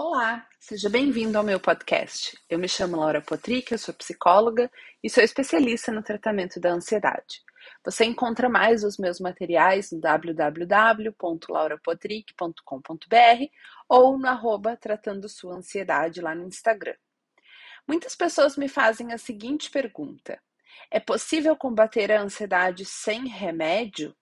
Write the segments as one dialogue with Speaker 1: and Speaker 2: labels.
Speaker 1: Olá, seja bem-vindo ao meu podcast. Eu me chamo Laura Potrick, eu sou psicóloga e sou especialista no tratamento da ansiedade. Você encontra mais os meus materiais no www.laurapotrick.com.br ou no arroba Tratando Sua Ansiedade lá no Instagram. Muitas pessoas me fazem a seguinte pergunta: É possível combater a ansiedade sem remédio?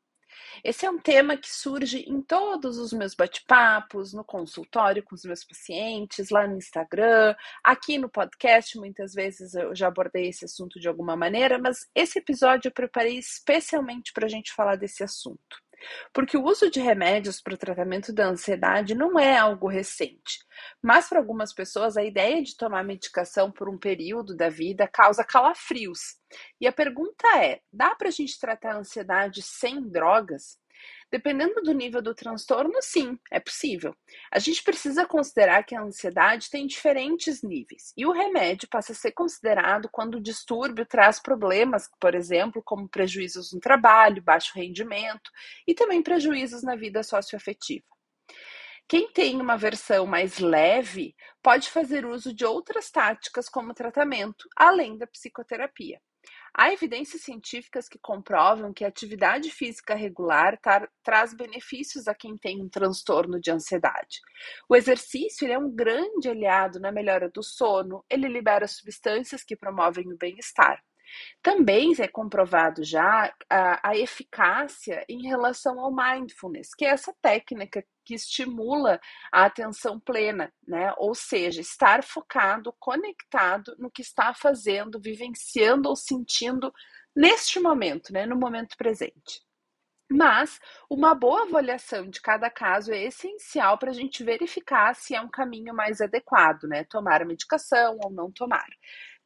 Speaker 1: Esse é um tema que surge em todos os meus bate-papos, no consultório com os meus pacientes, lá no Instagram, aqui no podcast. Muitas vezes eu já abordei esse assunto de alguma maneira, mas esse episódio eu preparei especialmente para a gente falar desse assunto. Porque o uso de remédios para o tratamento da ansiedade não é algo recente. Mas para algumas pessoas, a ideia de tomar medicação por um período da vida causa calafrios. E a pergunta é: dá para a gente tratar a ansiedade sem drogas? Dependendo do nível do transtorno, sim, é possível. A gente precisa considerar que a ansiedade tem diferentes níveis e o remédio passa a ser considerado quando o distúrbio traz problemas, por exemplo, como prejuízos no trabalho, baixo rendimento e também prejuízos na vida socioafetiva. Quem tem uma versão mais leve pode fazer uso de outras táticas como tratamento, além da psicoterapia. Há evidências científicas que comprovam que a atividade física regular traz benefícios a quem tem um transtorno de ansiedade. O exercício é um grande aliado na melhora do sono, ele libera substâncias que promovem o bem-estar. Também é comprovado já a, a, eficácia em relação ao mindfulness, que é essa técnica que estimula a atenção plena, né? Ou seja, estar focado, conectado no que está fazendo, vivenciando ou sentindo neste momento, né? No momento presente. Mas uma boa avaliação de cada caso é essencial para a gente verificar se é um caminho mais adequado, né? Tomar a medicação ou não tomar.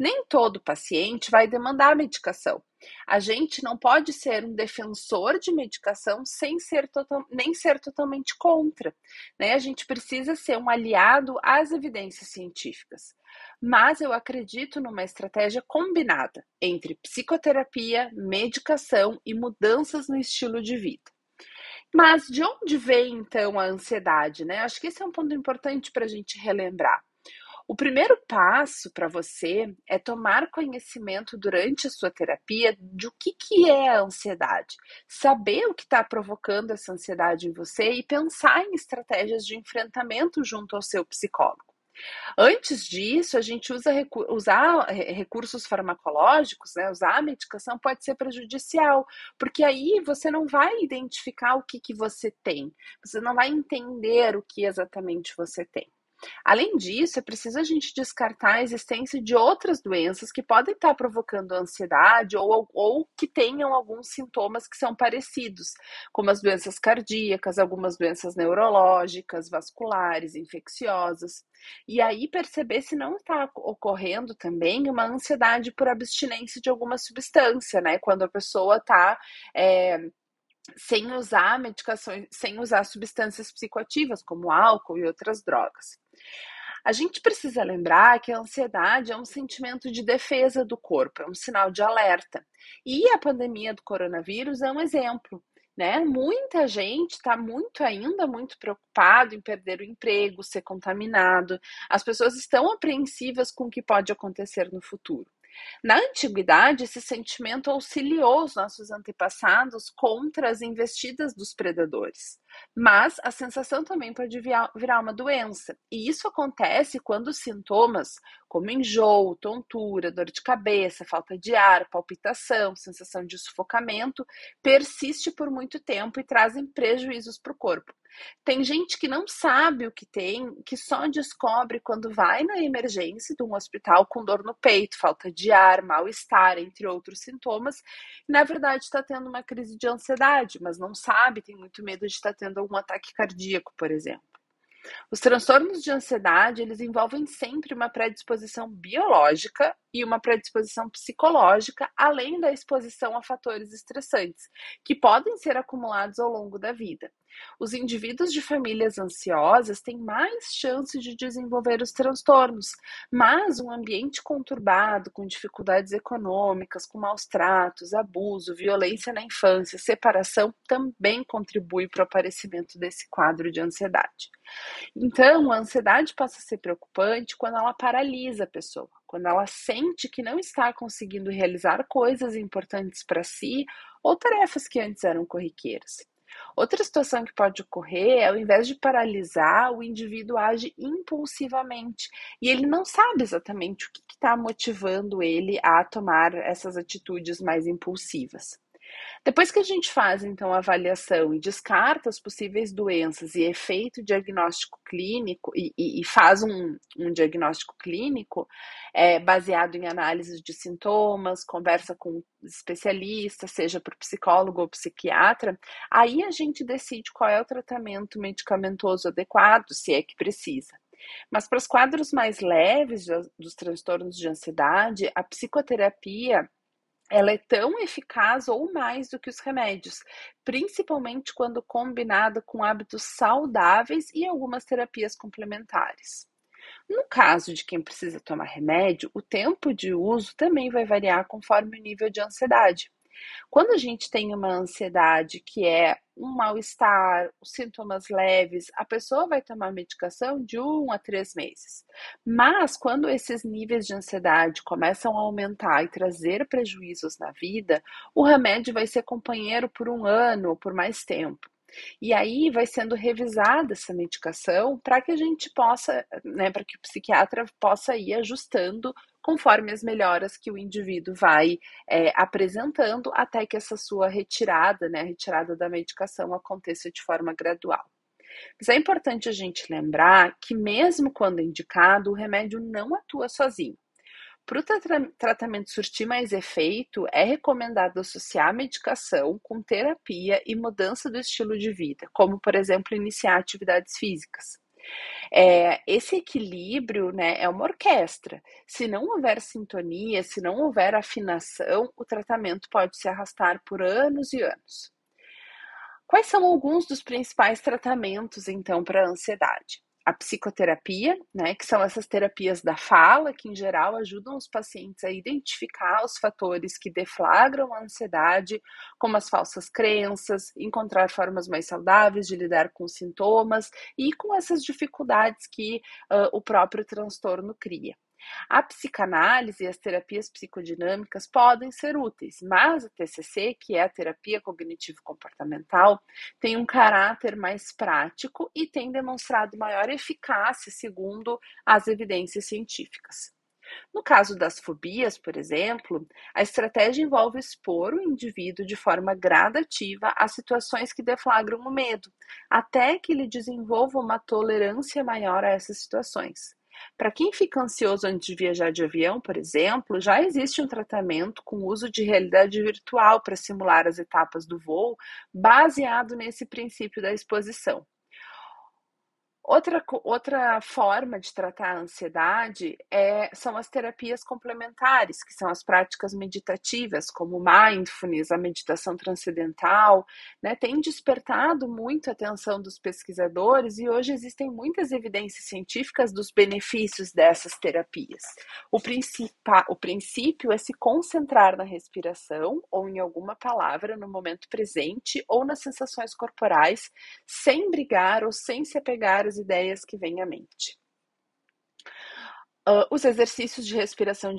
Speaker 1: Nem todo paciente vai demandar medicação. A gente não pode ser um defensor de medicação sem ser total, nem ser totalmente contra. Né? A gente precisa ser um aliado às evidências científicas. Mas eu acredito numa estratégia combinada entre psicoterapia, medicação e mudanças no estilo de vida. Mas de onde vem então a ansiedade? Né? Acho que esse é um ponto importante para a gente relembrar. O primeiro passo para você é tomar conhecimento durante a sua terapia de o que, que é a ansiedade, saber o que está provocando essa ansiedade em você e pensar em estratégias de enfrentamento junto ao seu psicólogo. Antes disso, a gente usa recu usar recursos farmacológicos, né? usar a medicação pode ser prejudicial, porque aí você não vai identificar o que, que você tem, você não vai entender o que exatamente você tem. Além disso, é preciso a gente descartar a existência de outras doenças que podem estar provocando ansiedade ou, ou que tenham alguns sintomas que são parecidos, como as doenças cardíacas, algumas doenças neurológicas, vasculares, infecciosas. E aí perceber se não está ocorrendo também uma ansiedade por abstinência de alguma substância, né? Quando a pessoa está. É, eh, sem usar medicações, sem usar substâncias psicoativas, como álcool e outras drogas. A gente precisa lembrar que a ansiedade é um sentimento de defesa do corpo, é um sinal de alerta. E a pandemia do coronavírus é um exemplo. Né? Muita gente está muito ainda muito preocupado em perder o emprego, ser contaminado. As pessoas estão apreensivas com o que pode acontecer no futuro. Na antiguidade, esse sentimento auxiliou os nossos antepassados contra as investidas dos predadores. Mas a sensação também pode virar uma doença, e isso acontece quando sintomas como enjoo, tontura, dor de cabeça, falta de ar, palpitação, sensação de sufocamento, persiste por muito tempo e trazem prejuízos para o corpo. Tem gente que não sabe o que tem, que só descobre quando vai na emergência de um hospital com dor no peito, falta de ar, mal-estar, entre outros sintomas. E, na verdade, está tendo uma crise de ansiedade, mas não sabe, tem muito medo de estar tendo algum ataque cardíaco, por exemplo. Os transtornos de ansiedade, eles envolvem sempre uma predisposição biológica e uma predisposição psicológica, além da exposição a fatores estressantes, que podem ser acumulados ao longo da vida. Os indivíduos de famílias ansiosas têm mais chance de desenvolver os transtornos, mas um ambiente conturbado, com dificuldades econômicas, com maus tratos, abuso, violência na infância, separação, também contribui para o aparecimento desse quadro de ansiedade. Então, a ansiedade passa a ser preocupante quando ela paralisa a pessoa, quando ela sente que não está conseguindo realizar coisas importantes para si ou tarefas que antes eram corriqueiras. Outra situação que pode ocorrer é, ao invés de paralisar, o indivíduo age impulsivamente e ele não sabe exatamente o que está motivando ele a tomar essas atitudes mais impulsivas. Depois que a gente faz, então, a avaliação e descarta as possíveis doenças e efeito diagnóstico clínico, e, e, e faz um, um, diagnóstico clínico é, baseado em análises de sintomas, conversa com especialista, seja por psicólogo ou psiquiatra, aí a gente decide qual é o tratamento medicamentoso adequado, se é que precisa. Mas para os quadros mais leves dos transtornos de ansiedade, a psicoterapia ela é tão eficaz ou mais do que os remédios, principalmente quando combinada com hábitos saudáveis e algumas terapias complementares. No caso de quem precisa tomar remédio, o tempo de uso também vai variar conforme o nível de ansiedade. Quando a gente tem uma ansiedade que é um mal-estar, sintomas leves, a pessoa vai tomar medicação de um a três meses. Mas quando esses níveis de ansiedade começam a aumentar e trazer prejuízos na vida, o remédio vai ser companheiro por um ano ou por mais tempo. E aí vai sendo revisada essa medicação para que a gente possa, né, para que o psiquiatra possa ir ajustando conforme as melhoras que o indivíduo vai é, apresentando até que essa sua retirada, né, a retirada da medicação aconteça de forma gradual. Mas é importante a gente lembrar que, mesmo quando indicado, o remédio não atua sozinho. Para o tra tratamento surtir mais efeito, é recomendado associar a medicação com terapia e mudança do estilo de vida, como, por exemplo, iniciar atividades físicas. É, esse equilíbrio né, é uma orquestra. Se não houver sintonia, se não houver afinação, o tratamento pode se arrastar por anos e anos. Quais são alguns dos principais tratamentos, então, para a ansiedade? A psicoterapia, né, que são essas terapias da fala, que em geral ajudam os pacientes a identificar os fatores que deflagram a ansiedade, como as falsas crenças, encontrar formas mais saudáveis de lidar com os sintomas e com essas dificuldades que uh, o próprio transtorno cria. A psicanálise e as terapias psicodinâmicas podem ser úteis, mas a TCC, que é a terapia cognitivo-comportamental, tem um caráter mais prático e tem demonstrado maior eficácia segundo as evidências científicas. No caso das fobias, por exemplo, a estratégia envolve expor o indivíduo de forma gradativa a situações que deflagram o medo, até que ele desenvolva uma tolerância maior a essas situações. Para quem fica ansioso antes de viajar de avião, por exemplo, já existe um tratamento com uso de realidade virtual para simular as etapas do voo, baseado nesse princípio da exposição. Outra, outra forma de tratar a ansiedade é, são as terapias complementares, que são as práticas meditativas, como mindfulness, a meditação transcendental, né, tem despertado muito a atenção dos pesquisadores e hoje existem muitas evidências científicas dos benefícios dessas terapias. O, o princípio é se concentrar na respiração ou em alguma palavra no momento presente ou nas sensações corporais, sem brigar ou sem se apegar às ideias que vêm à mente. Uh, os exercícios de respiração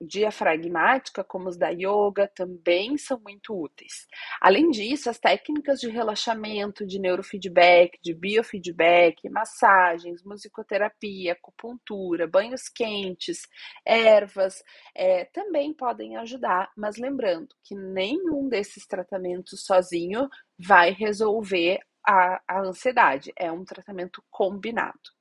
Speaker 1: diafragmática, como os da yoga, também são muito úteis. Além disso, as técnicas de relaxamento, de neurofeedback, de biofeedback, massagens, musicoterapia, acupuntura, banhos quentes, ervas, é, também podem ajudar, mas lembrando que nenhum desses tratamentos sozinho vai resolver a, a ansiedade, é um tratamento combinado.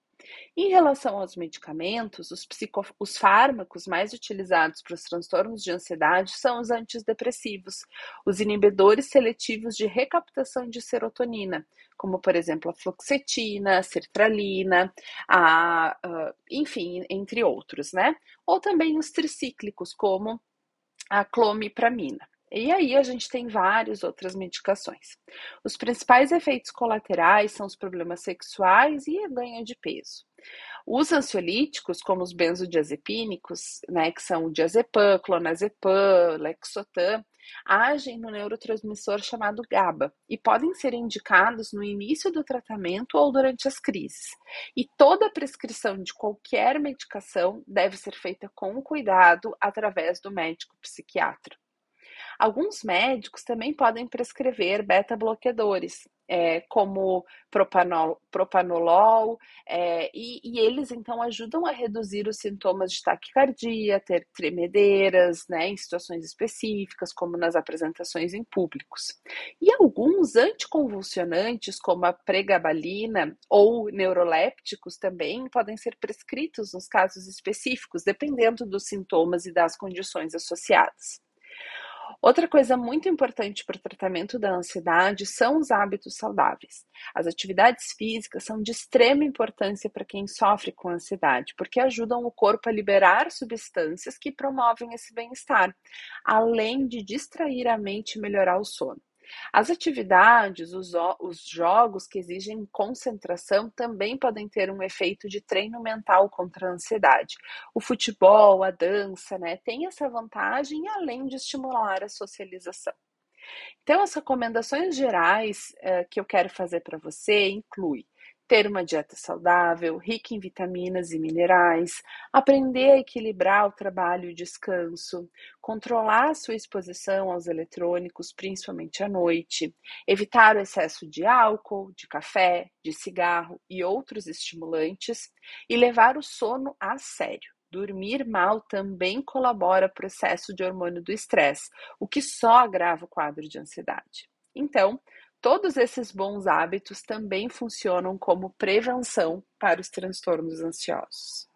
Speaker 1: Em relação aos medicamentos, os, psico, os fármacos mais utilizados para os transtornos de ansiedade são os antidepressivos, os inibidores seletivos de recaptação de serotonina, como por exemplo a fluoxetina, a sertralina, a, a, enfim, entre outros, né? Ou também os tricíclicos, como a clomipramina. E aí a gente tem várias outras medicações. Os principais efeitos colaterais são os problemas sexuais e a ganho de peso. Os ansiolíticos, como os benzodiazepínicos, né, que são o diazepam, clonazepam, lexotan, agem no neurotransmissor chamado GABA e podem ser indicados no início do tratamento ou durante as crises. E toda prescrição de qualquer medicação deve ser feita com cuidado através do médico psiquiatra. Alguns médicos também podem prescrever beta-bloqueadores, é, como propanol, propanolol, é, e, e, eles então ajudam a reduzir os sintomas de taquicardia, ter tremedeiras, né, em situações específicas, como nas apresentações em públicos. E alguns anticonvulsionantes, como a pregabalina ou neurolépticos, também podem ser prescritos nos casos específicos, dependendo dos sintomas e das condições associadas. Outra coisa muito importante para o tratamento da ansiedade são os hábitos saudáveis. As atividades físicas são de extrema importância para quem sofre com ansiedade, porque ajudam o corpo a liberar substâncias que promovem esse bem-estar, além de distrair a mente e melhorar o sono. As atividades, os, os, jogos que exigem concentração também podem ter um efeito de treino mental contra a ansiedade. O futebol, a dança, né, tem essa vantagem além de estimular a socialização. Então, as recomendações gerais uh, que eu quero fazer para você inclui ter uma dieta saudável, rica em vitaminas e minerais, aprender a equilibrar o trabalho e o descanso, controlar a sua exposição aos eletrônicos, principalmente à noite, evitar o excesso de álcool, de café, de cigarro e outros estimulantes e levar o sono a sério. Dormir mal também colabora para o excesso de hormônio do estresse, o que só agrava o quadro de ansiedade. Então, Todos esses bons hábitos também funcionam como prevenção para os transtornos ansiosos.